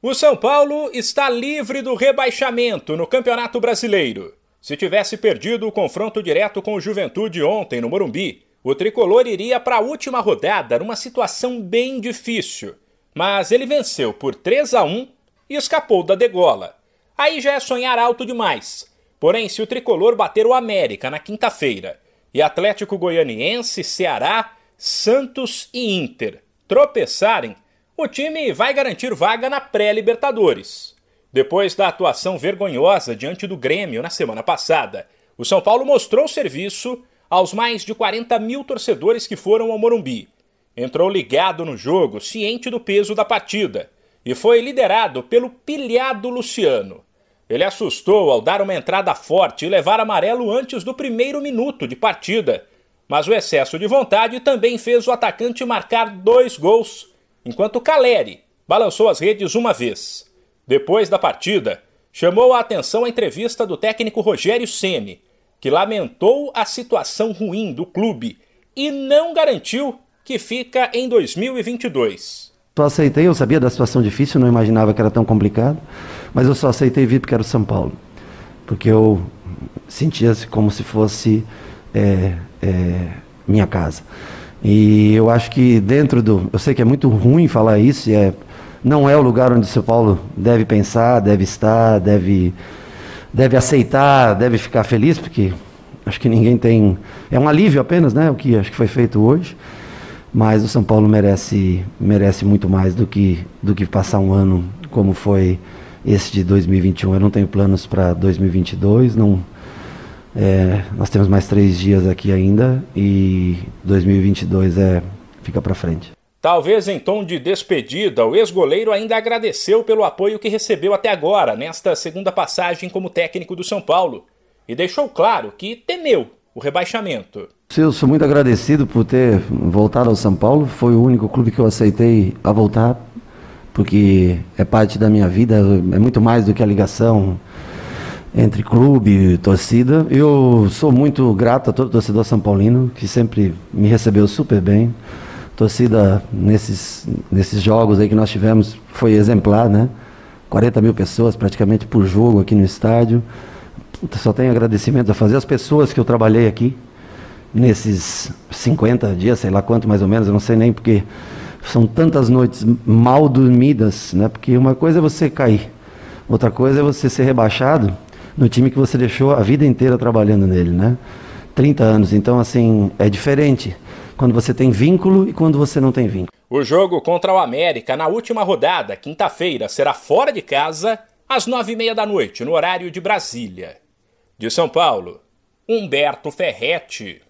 O São Paulo está livre do rebaixamento no Campeonato Brasileiro. Se tivesse perdido o confronto direto com o Juventude ontem no Morumbi, o tricolor iria para a última rodada numa situação bem difícil. Mas ele venceu por 3 a 1 e escapou da degola. Aí já é sonhar alto demais. Porém, se o tricolor bater o América na quinta-feira e Atlético Goianiense, Ceará, Santos e Inter tropeçarem, o time vai garantir vaga na pré-Libertadores. Depois da atuação vergonhosa diante do Grêmio na semana passada, o São Paulo mostrou serviço aos mais de 40 mil torcedores que foram ao Morumbi. Entrou ligado no jogo, ciente do peso da partida, e foi liderado pelo pilhado Luciano. Ele assustou ao dar uma entrada forte e levar amarelo antes do primeiro minuto de partida, mas o excesso de vontade também fez o atacante marcar dois gols enquanto Caleri balançou as redes uma vez. Depois da partida, chamou a atenção a entrevista do técnico Rogério Ceni, que lamentou a situação ruim do clube e não garantiu que fica em 2022. Só aceitei, eu sabia da situação difícil, não imaginava que era tão complicado, mas eu só aceitei vir porque era o São Paulo, porque eu sentia como se fosse é, é, minha casa. E eu acho que dentro do. Eu sei que é muito ruim falar isso, é, não é o lugar onde o São Paulo deve pensar, deve estar, deve, deve aceitar, deve ficar feliz, porque acho que ninguém tem. É um alívio apenas, né? O que acho que foi feito hoje. Mas o São Paulo merece, merece muito mais do que, do que passar um ano como foi esse de 2021. Eu não tenho planos para 2022, não é, nós temos mais três dias aqui ainda e 2022 é fica para frente. Talvez em tom de despedida, o ex-goleiro ainda agradeceu pelo apoio que recebeu até agora, nesta segunda passagem como técnico do São Paulo, e deixou claro que temeu o rebaixamento. Eu sou muito agradecido por ter voltado ao São Paulo. Foi o único clube que eu aceitei a voltar, porque é parte da minha vida, é muito mais do que a ligação entre clube e torcida. Eu sou muito grato a todo torcedor são paulino que sempre me recebeu super bem. torcida nesses, nesses jogos aí que nós tivemos foi exemplar, né? 40 mil pessoas praticamente por jogo aqui no estádio. Só tenho agradecimento a fazer as pessoas que eu trabalhei aqui nesses 50 dias, sei lá quanto mais ou menos, eu não sei nem porque são tantas noites mal dormidas, né? Porque uma coisa é você cair, outra coisa é você ser rebaixado no time que você deixou a vida inteira trabalhando nele, né? 30 anos. Então, assim, é diferente quando você tem vínculo e quando você não tem vínculo. O jogo contra o América na última rodada, quinta-feira, será fora de casa, às nove e meia da noite, no horário de Brasília. De São Paulo, Humberto Ferretti.